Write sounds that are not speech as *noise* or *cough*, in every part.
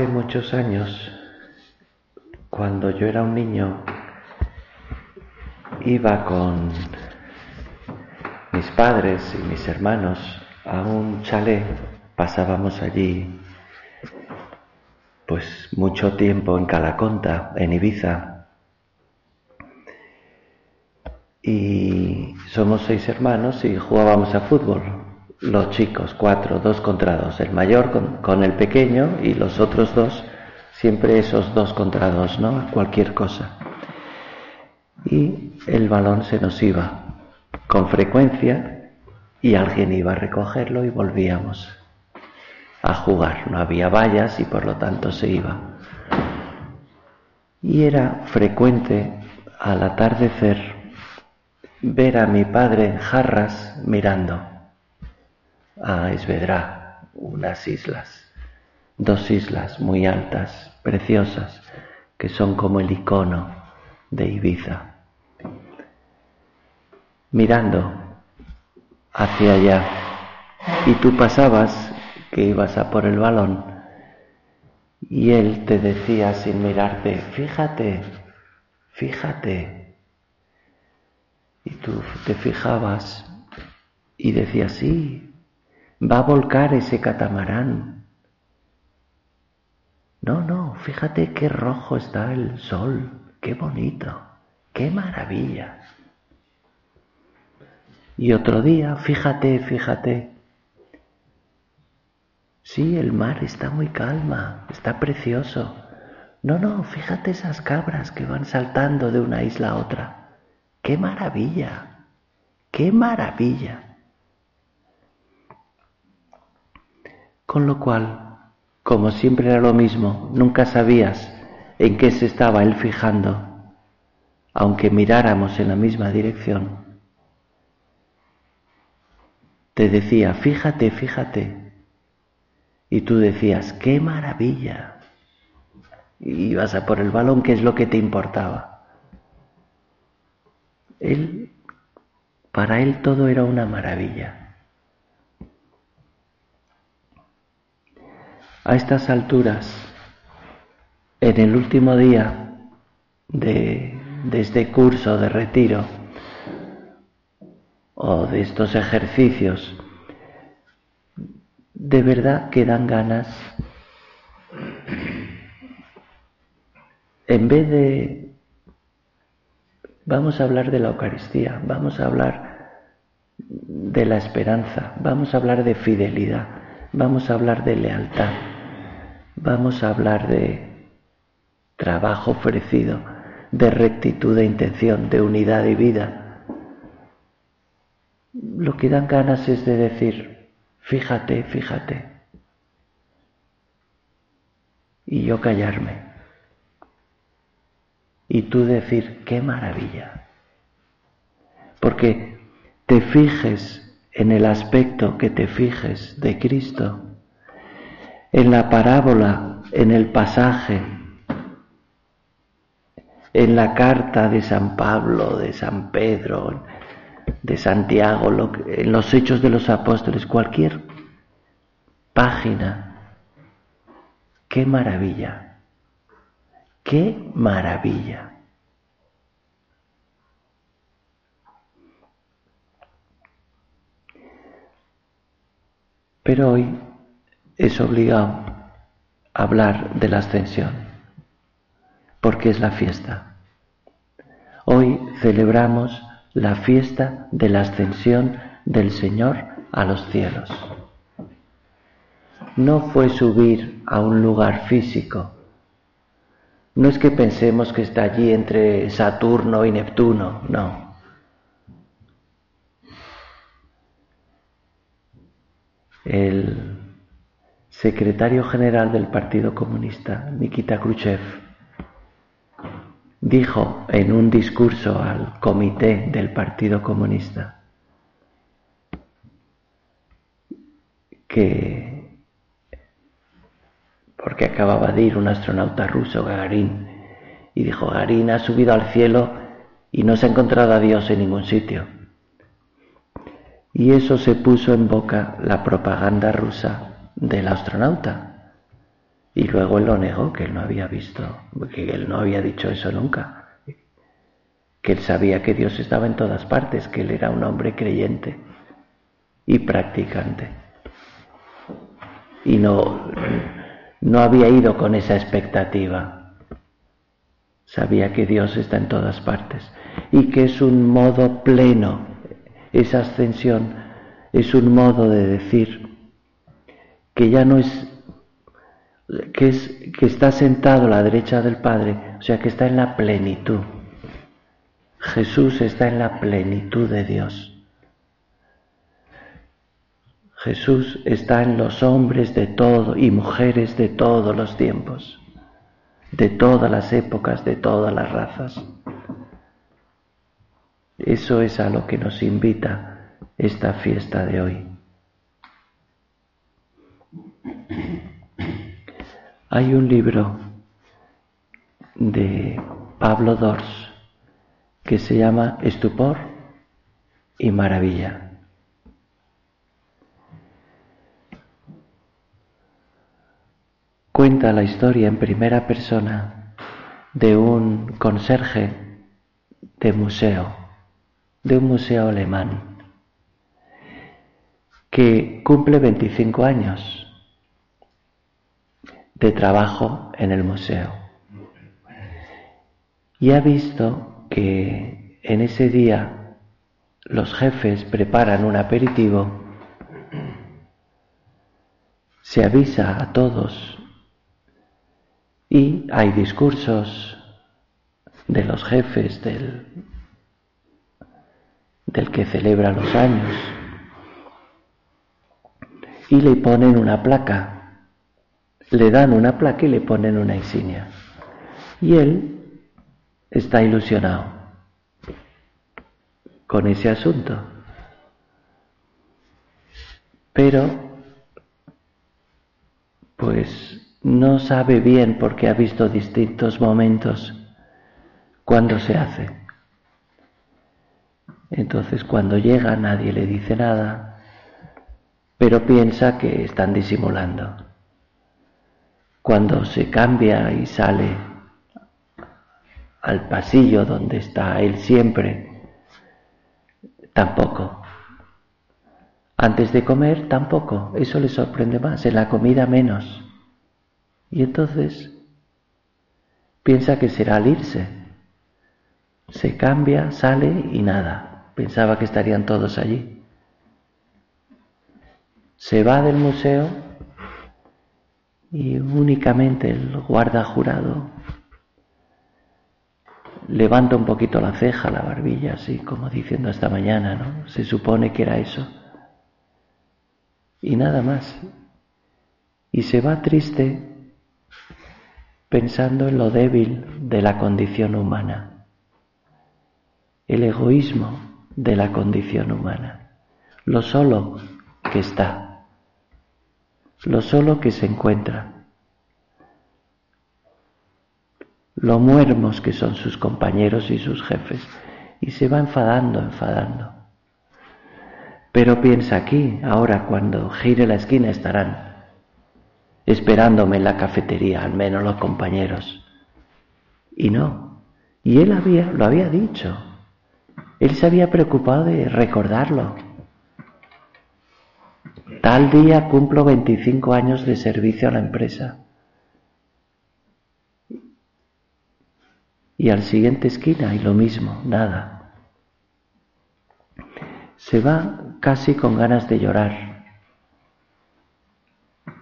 Hace muchos años, cuando yo era un niño, iba con mis padres y mis hermanos a un chalet, pasábamos allí pues mucho tiempo en Calaconta, en Ibiza. Y somos seis hermanos y jugábamos a fútbol. Los chicos, cuatro, dos contra dos. El mayor con, el pequeño y los otros dos, siempre esos dos contra dos, ¿no? Cualquier cosa. Y el balón se nos iba con frecuencia y alguien iba a recogerlo y volvíamos a jugar. No había vallas y por lo tanto se iba. Y era frecuente al atardecer ver a mi padre en jarras mirando a Esvedra, unas islas, dos islas muy altas, preciosas, que son como el icono de Ibiza. Mirando hacia allá, y tú pasabas que ibas a por el balón y él te decía sin mirarte, fíjate, fíjate. Y tú te fijabas y decías, sí, va a volcar ese catamarán. No, no, fíjate qué rojo está el sol, qué bonito, qué maravilla. Y otro día, fíjate, fíjate, Sí, el mar está muy calma, está precioso. No, no, fíjate esas cabras que van saltando de una isla a otra. ¡Qué maravilla! ¡Qué maravilla! Con lo cual, como siempre era lo mismo, nunca sabías en qué se estaba él fijando, aunque miráramos en la misma dirección. Te decía, fíjate, fíjate, y tú decías, qué maravilla. Y ibas a por el balón, que es lo que te importaba. Él, para él todo era una maravilla. A estas alturas, en el último día de, este curso de retiro o de estos ejercicios, de verdad que dan ganas, en vez de, vamos a hablar de la Eucaristía, vamos a hablar de la esperanza, vamos a hablar de fidelidad, vamos a hablar de lealtad, vamos a hablar de trabajo ofrecido, de rectitud de intención, de unidad de vida. Lo que dan ganas es de decir, Fíjate, fíjate. Y yo callarme. Y tú decir, qué maravilla. Porque te fijes en el aspecto que te fijes de Cristo, en la parábola, en el pasaje, en la carta de San Pablo, de San Pedro, de Santiago, en los hechos de los apóstoles, cualquier página. ¡Qué maravilla! ¡Qué maravilla! Pero hoy es obligado hablar de la ascensión, porque es la fiesta. Hoy celebramos la fiesta de la ascensión del Señor a los cielos. No fue subir a un lugar físico. No es que pensemos que está allí entre Saturno y Neptuno, no. El secretario general del Partido Comunista, Nikita Khrushchev, dijo en un discurso al comité del Partido Comunista que, porque acababa de ir un astronauta ruso, Gagarin, y dijo, Gagarin ha subido al cielo y no se ha encontrado a Dios en ningún sitio. Y eso se puso en boca la propaganda rusa del astronauta. Y luego él lo negó, que él no había visto, que él no había dicho eso nunca, que él sabía que Dios estaba en todas partes, que él era un hombre creyente y practicante. Y no, no había ido con esa expectativa. Sabía que Dios está en todas partes y que es un modo pleno, esa ascensión es un modo de decir que ya no es que, es, que está sentado a la derecha del Padre, o sea que está en la plenitud. Jesús está en la plenitud de Dios. Jesús está en los hombres de todo y mujeres de todos los tiempos, de todas las épocas, de todas las razas. Eso es a lo que nos invita esta fiesta de hoy. Hay un libro de Pablo Dors que se llama Estupor y Maravilla. Cuenta la historia en primera persona de un conserje de museo, de un museo alemán, que cumple 25 años de trabajo en el museo. Y ha visto que en ese día los jefes preparan un aperitivo, se avisa a todos y hay discursos de los jefes del, del que celebra los años y le ponen una placa le dan una placa y le ponen una insignia. Y él está ilusionado con ese asunto. Pero, pues no sabe bien porque ha visto distintos momentos cuando se hace. Entonces cuando llega nadie le dice nada, pero piensa que están disimulando cuando se cambia y sale al pasillo donde está él siempre, tampoco. Antes de comer, tampoco. Eso le sorprende más, en la comida menos. Y entonces piensa que será al irse. Se cambia, sale y nada. Pensaba que estarían todos allí. Se va del museo y únicamente el guarda jurado levanta un poquito la ceja, la barbilla, así como diciendo esta mañana, ¿no? Se supone que era eso. Y nada más. Y se va triste pensando en lo débil de la condición humana, el egoísmo de la condición humana, lo solo que está lo solo que se encuentra, lo muermos que son sus compañeros y sus jefes, y se va enfadando, enfadando. Pero piensa aquí, ahora cuando gire la esquina estarán esperándome en la cafetería, al menos los compañeros. Y no, y él había, lo había dicho, él se había preocupado de recordarlo Tal día cumplo 25 años de servicio a la empresa. Y al siguiente esquina y lo mismo, nada. Se va casi con ganas de llorar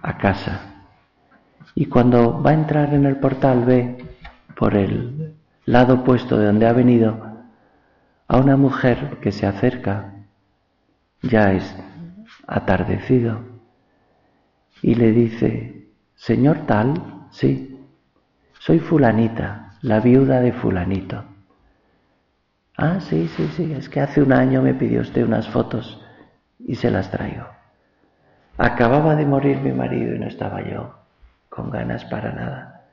a casa. Y cuando va a entrar en el portal ve por el lado opuesto de donde ha venido a una mujer que se acerca, ya es atardecido y le dice, Señor tal, sí, soy fulanita, la viuda de fulanito. Ah, sí, sí, sí, es que hace un año me pidió usted unas fotos y se las traigo. Acababa de morir mi marido y no estaba yo con ganas para nada.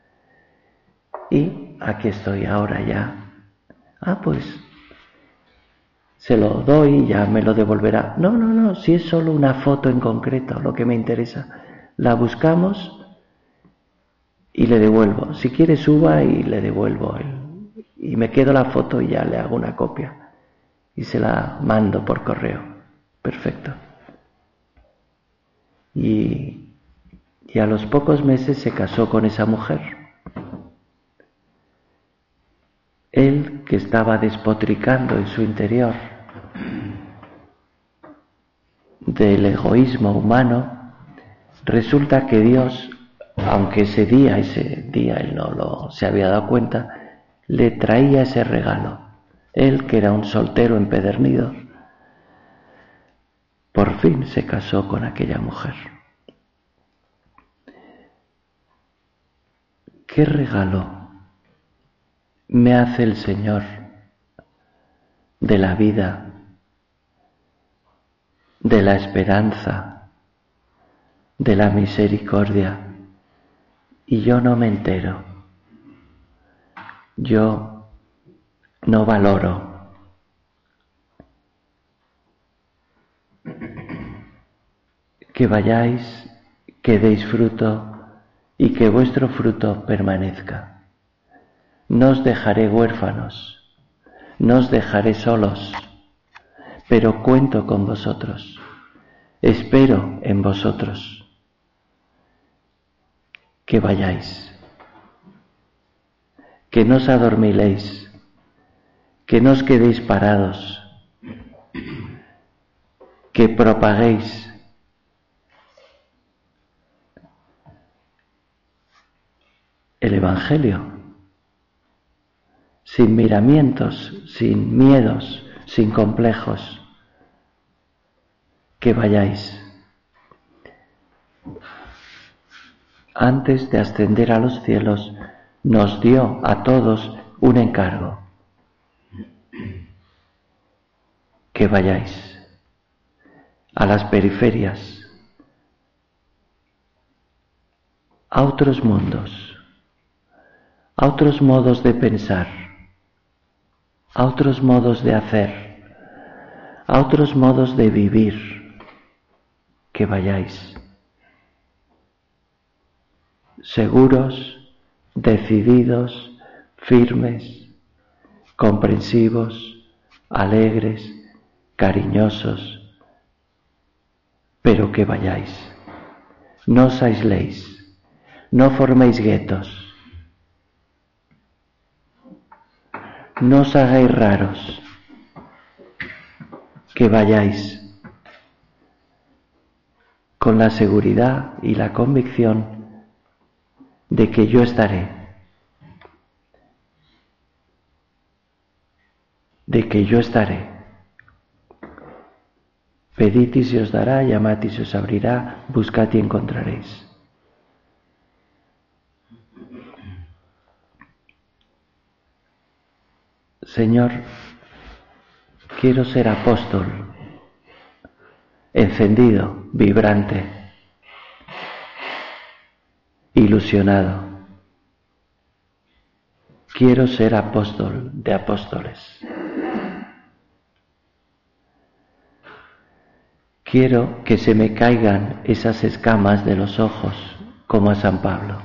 Y aquí estoy ahora ya. Ah, pues se lo doy y ya me lo devolverá. No, no, no, si es solo una foto en concreto lo que me interesa. La buscamos y le devuelvo. Si quiere suba y le devuelvo. y me quedo la foto y ya le hago una copia. Y se la mando por correo. Perfecto. Y, y a los pocos meses se casó con esa mujer. Él que estaba despotricando en su interior del egoísmo humano, resulta que Dios, aunque ese día, ese día él no lo se había dado cuenta, le traía ese regalo. Él, que era un soltero empedernido, por fin se casó con aquella mujer. ¿Qué regalo me hace el Señor de la vida de la esperanza, de la misericordia, y yo no me entero. Yo no valoro. Que vayáis, que deis fruto y que vuestro fruto permanezca. No os dejaré huérfanos, no os dejaré solos pero cuento con vosotros, espero en vosotros que vayáis, que no os adormiléis, que no os quedéis parados, que propaguéis el Evangelio sin miramientos, sin miedos, sin complejos, que vayáis. Antes de ascender a los cielos, nos dio a todos un encargo, que vayáis a las periferias, a otros mundos, a otros modos de pensar a otros modos de hacer, a otros modos de vivir, que vayáis seguros, decididos, firmes, comprensivos, alegres, cariñosos, pero que vayáis. No os aisléis, no forméis guetos, no os hagáis raros, que vayáis con la seguridad y la convicción de que yo estaré, de que yo estaré. Pedid y se os dará, llamad y se os abrirá, buscad y encontraréis. Señor, quiero ser apóstol, encendido, vibrante, ilusionado. Quiero ser apóstol de apóstoles. Quiero que se me caigan esas escamas de los ojos, como a San Pablo,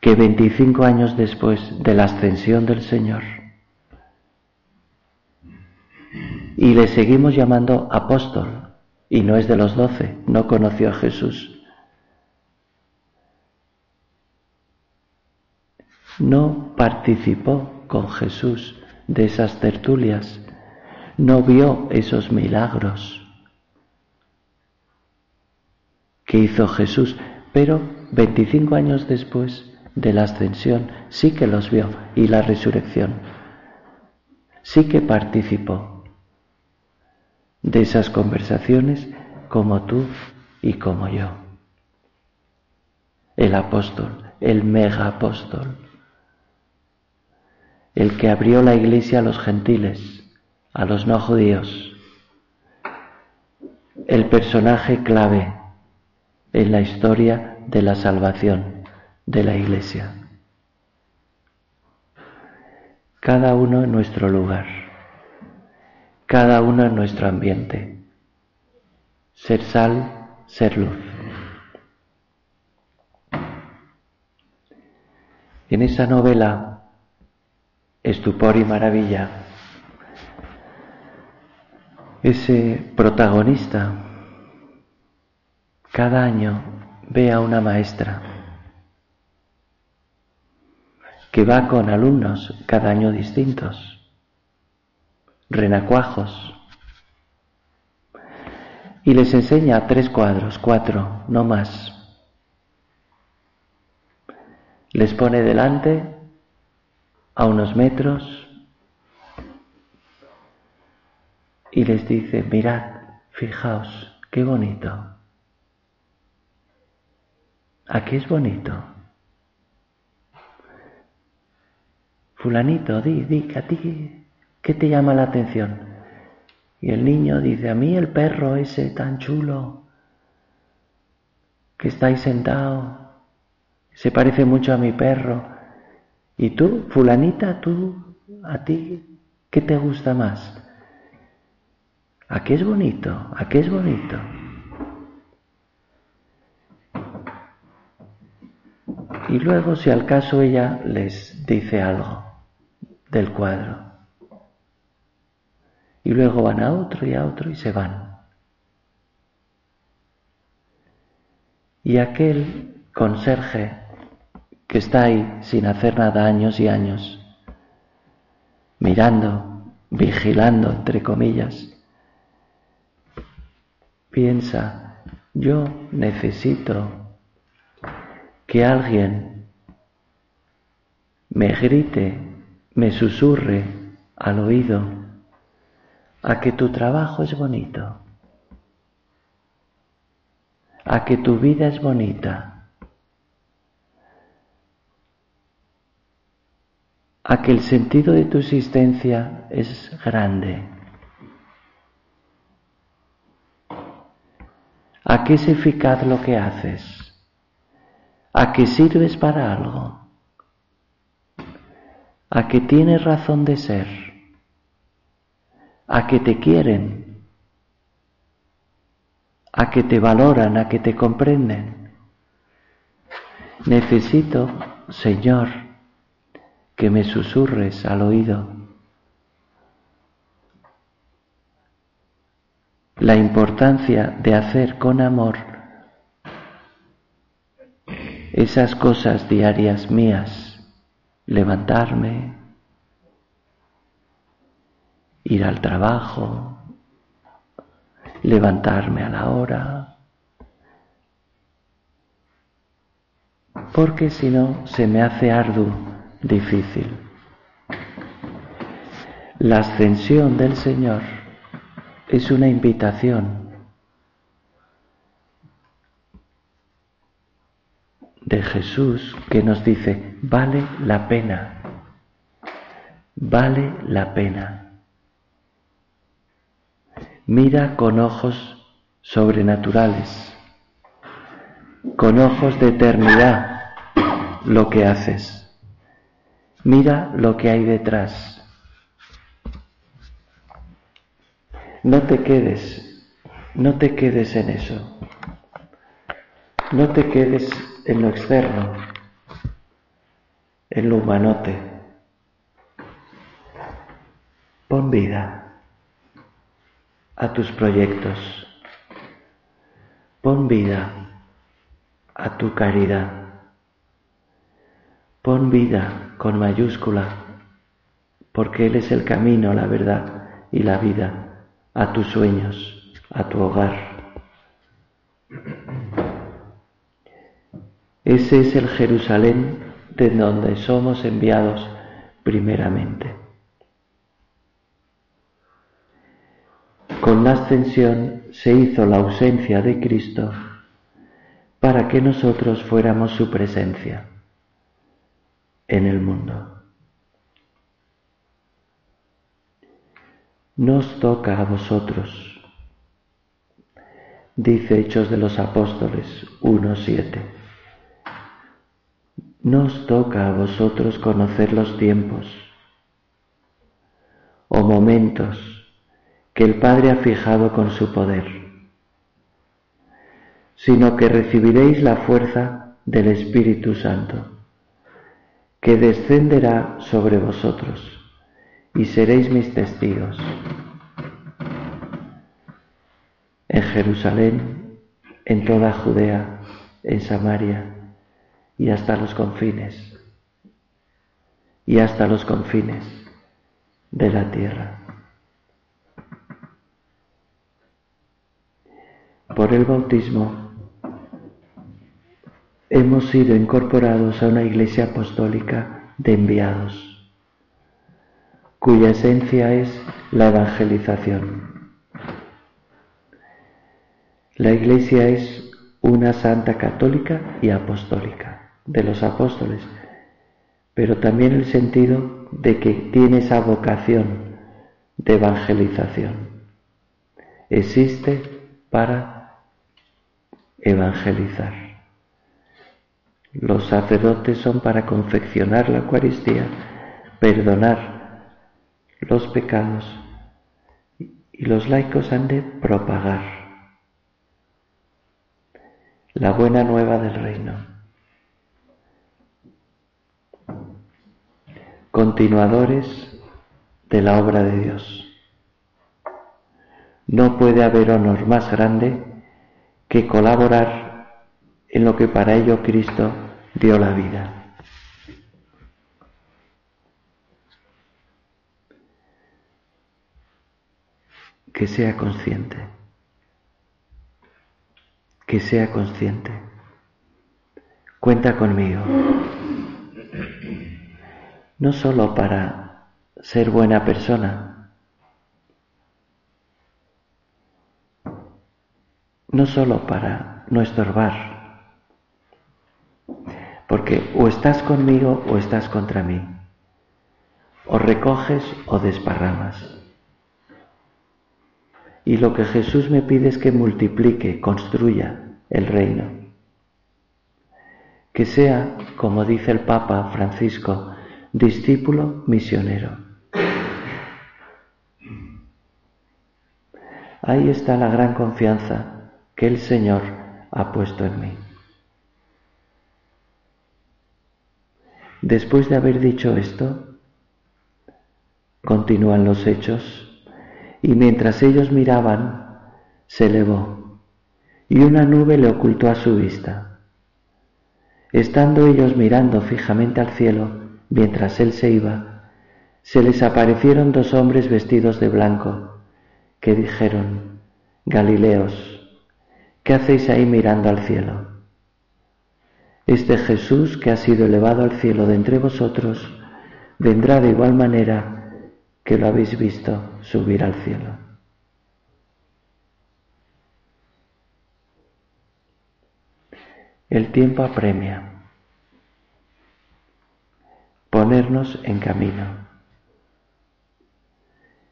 que 25 años después de la ascensión del Señor, y le seguimos llamando apóstol, y no es de los doce, no conoció a Jesús. No participó con Jesús de esas tertulias, no vio esos milagros que hizo Jesús, pero 25 años después de la ascensión sí que los vio. Y la resurrección, sí que participó de esas conversaciones como tú y como yo. El apóstol, el mega apóstol, el que abrió la iglesia a los gentiles, a los no judíos, el personaje clave en la historia de la salvación de la iglesia. Cada uno en nuestro lugar cada uno en nuestro ambiente. Ser sal, ser luz. En esa novela, Estupor y Maravilla, ese protagonista cada año ve a una maestra que va con alumnos cada año distintos, renacuajos, y les enseña tres cuadros, cuatro, no más. Les pone delante a unos metros y les dice, mirad, fijaos, qué bonito. Aquí es bonito. Fulanito, di, di, a ti, ¿qué te llama la atención? Y el niño dice, a mí el perro ese tan chulo que está ahí sentado, se parece mucho a mi perro. ¿Y tú, fulanita, tú, a ti, qué te gusta más? ¿A qué es bonito? ¿A qué es bonito? Y luego, si al caso ella les dice algo del cuadro. Y luego van a otro y a otro y se van. Y aquel conserje que está ahí sin hacer nada años y años, mirando, vigilando, entre comillas, piensa, yo necesito que alguien me grite, me susurre al oído a que tu trabajo es bonito, a que tu vida es bonita, a que el sentido de tu existencia es grande, a que es eficaz lo que haces. A que sirves para algo, a que tienes razón de ser, a que te quieren, a que te valoran, a que te comprenden. Necesito, Señor, que me susurres al oído la importancia de hacer con amor esas cosas diarias mías, levantarme, ir al trabajo, levantarme a la hora, porque si no se me hace arduo, difícil. La ascensión del Señor es una invitación de Jesús que nos dice, vale la pena, vale la pena. Mira con ojos sobrenaturales, con ojos de eternidad lo que haces. Mira lo que hay detrás. No te quedes, no te quedes en eso. No te quedes en lo externo, en lo humanote. Pon vida a tus proyectos. Pon vida a tu caridad. Pon vida con mayúscula, porque Él es el camino, la verdad y la vida a tus sueños, a tu hogar. Ese es el Jerusalén de donde somos enviados primeramente. Con la ascensión se hizo la ausencia de Cristo para que nosotros fuéramos su presencia en el mundo. Nos toca a vosotros, dice Hechos de los Apóstoles 1.7 nos toca a vosotros conocer los tiempos o momentos que el Padre ha fijado con su poder, sino que recibiréis la fuerza del Espíritu Santo que descenderá sobre vosotros y seréis mis testigos en Jerusalén, en toda Judea, en Samaria y hasta los confines, y hasta los confines de la tierra. Por el bautismo hemos sido incorporados a una iglesia apostólica de enviados cuya esencia es la evangelización. La Iglesia es una santa católica y apostólica de los apóstoles, pero también el sentido de que tiene esa vocación de evangelización. Existe para evangelizar. Los sacerdotes son para confeccionar la Eucaristía, perdonar los pecados y los laicos han de propagar la buena nueva del reino. Continuadores de la obra de Dios. No puede haber honor más grande que colaborar en lo que para ello Cristo dio la vida. que sea consciente, que sea consciente. Cuenta conmigo, no solo para ser buena persona, no solo para no estorbar, porque o estás conmigo o estás contra mí, o recoges o desparramas. Y lo que Jesús me pide es que multiplique, construya el reino. Que sea, como dice el Papa Francisco, discípulo misionero. Ahí está la gran confianza que el Señor ha puesto en mí. Después de haber dicho esto, continúan los hechos y mientras ellos miraban, se elevó, y una nube le ocultó a su vista. Estando ellos mirando fijamente al cielo, mientras él se iba, se les aparecieron dos hombres vestidos de blanco, que dijeron, Galileos, ¿qué hacéis ahí mirando al cielo? Este Jesús que ha sido elevado al cielo de entre vosotros, vendrá de igual manera que lo habéis visto subir al cielo. El tiempo apremia. Ponernos en camino.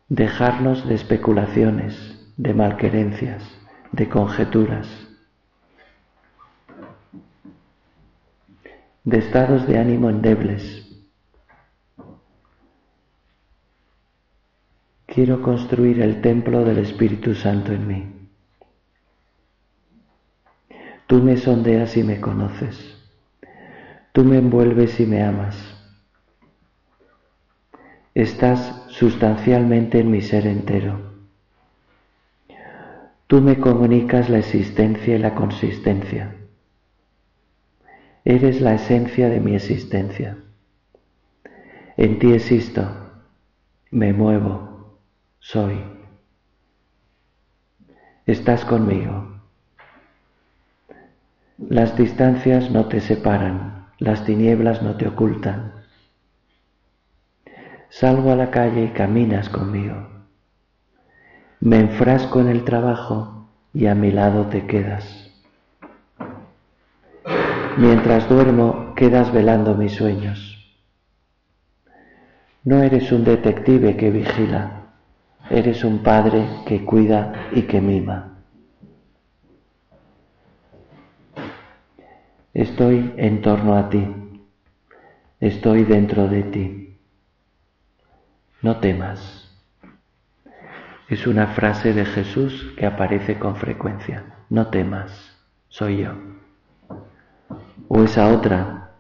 Dejarnos de especulaciones, de malquerencias, de conjeturas, de estados de ánimo endebles, Quiero construir el templo del Espíritu Santo en mí. Tú me sondeas y me conoces. Tú me envuelves y me amas. Estás sustancialmente en mi ser entero. Tú me comunicas la existencia y la consistencia. Eres la esencia de mi existencia. En ti existo, me muevo, soy. Estás conmigo. Las distancias no te separan, las tinieblas no te ocultan. Salgo a la calle y caminas conmigo. Me enfrasco en el trabajo y a mi lado te quedas. Mientras duermo, quedas velando mis sueños. No eres un detective que vigila Eres un padre que cuida y que mima. Estoy en torno a ti. Estoy dentro de ti. No temas. Es una frase de Jesús que aparece con frecuencia. No temas, soy yo. O esa otra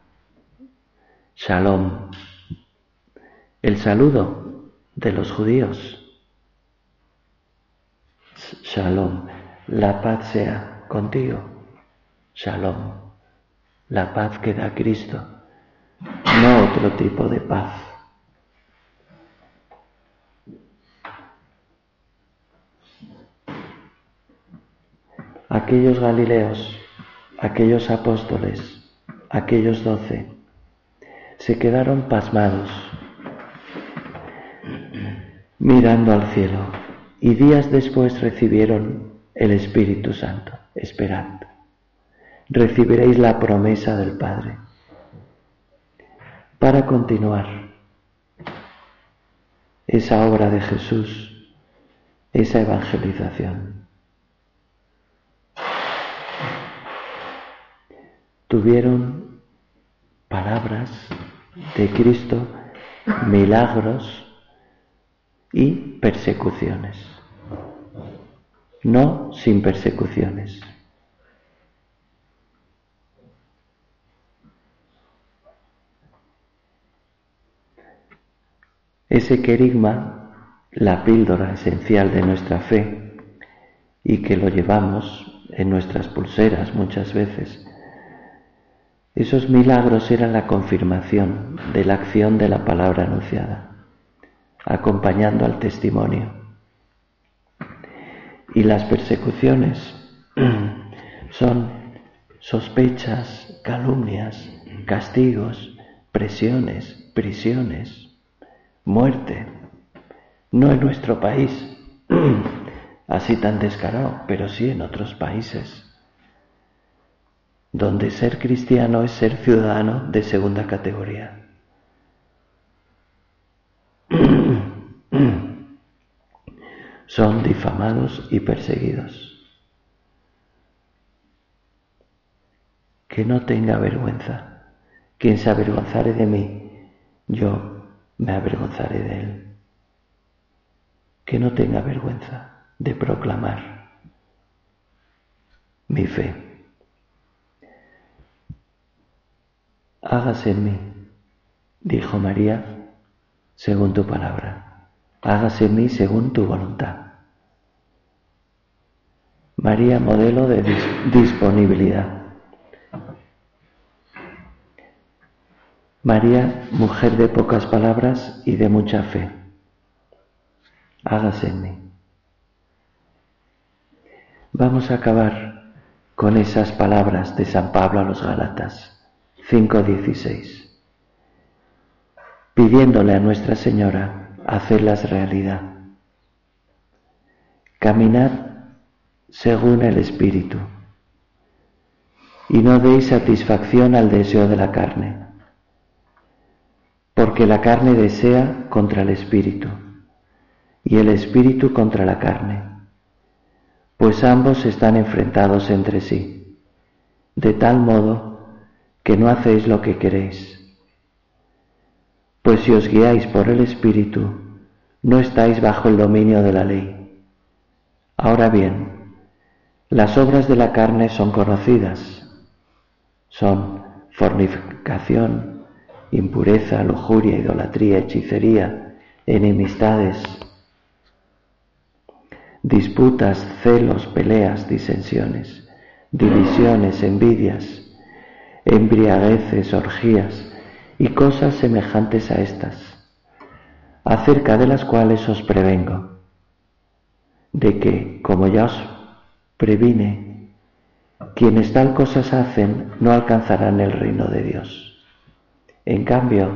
Shalom, el saludo de los judíos. Shalom, la paz sea contigo. Shalom, la paz que da Cristo, no otro tipo de paz. Aquellos Galileos, aquellos apóstoles, aquellos doce, se quedaron pasmados, mirando al cielo, y días después recibieron el Espíritu Santo, esperando. Recibiréis la promesa del Padre para continuar esa obra de Jesús, esa evangelización. Tuvieron palabras de Cristo, milagros y persecuciones. No sin persecuciones. Ese querigma, la píldora esencial de nuestra fe y que lo llevamos en nuestras pulseras muchas veces, esos milagros eran la confirmación de la acción de la palabra anunciada, acompañando al testimonio. Y las persecuciones *clears throat* son sospechas, calumnias, castigos, presiones, prisiones, muerte. No en nuestro país, *clears throat* así tan descarado, pero sí en otros países donde ser cristiano es ser ciudadano de segunda categoría. *clears throat* Son difamados y perseguidos. Que no tenga vergüenza. Quien se avergonzare de mí, yo me avergonzaré de él. Que no tenga vergüenza de proclamar mi fe. Hágase en mí, dijo María, según tu palabra. Hágase en mí según tu voluntad. María, modelo de disponibilidad. María, mujer de pocas palabras y de mucha fe. Hágase en mí. Vamos a acabar con esas palabras de San Pablo a los Galatas. 5.16, pidiéndole a Nuestra Señora hacerlas realidad. Caminad según el Espíritu. Y no deis satisfacción al deseo de la carne, porque la carne desea contra el Espíritu y el Espíritu contra la carne, pues ambos están enfrentados entre sí, de tal modo que no hacéis lo que queréis. Pues si os guiáis por el Espíritu, no estáis bajo el dominio de la ley. Ahora bien, las obras de la carne son conocidas. Son fornicación, impureza, lujuria, idolatría, hechicería, enemistades, disputas, celos, peleas, disensiones, divisiones, envidias embriagueces, orgías y cosas semejantes a estas, acerca de las cuales os prevengo, de que, como ya os previne, quienes tal cosas hacen no alcanzarán el reino de Dios. En cambio,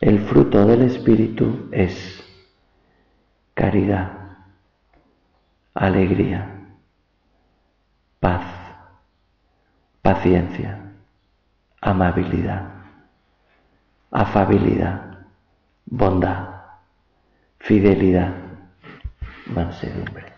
el fruto del Espíritu es caridad, alegría, paz, paciencia amabilidad, afabilidad, bondad, fidelidad, mansedumbre.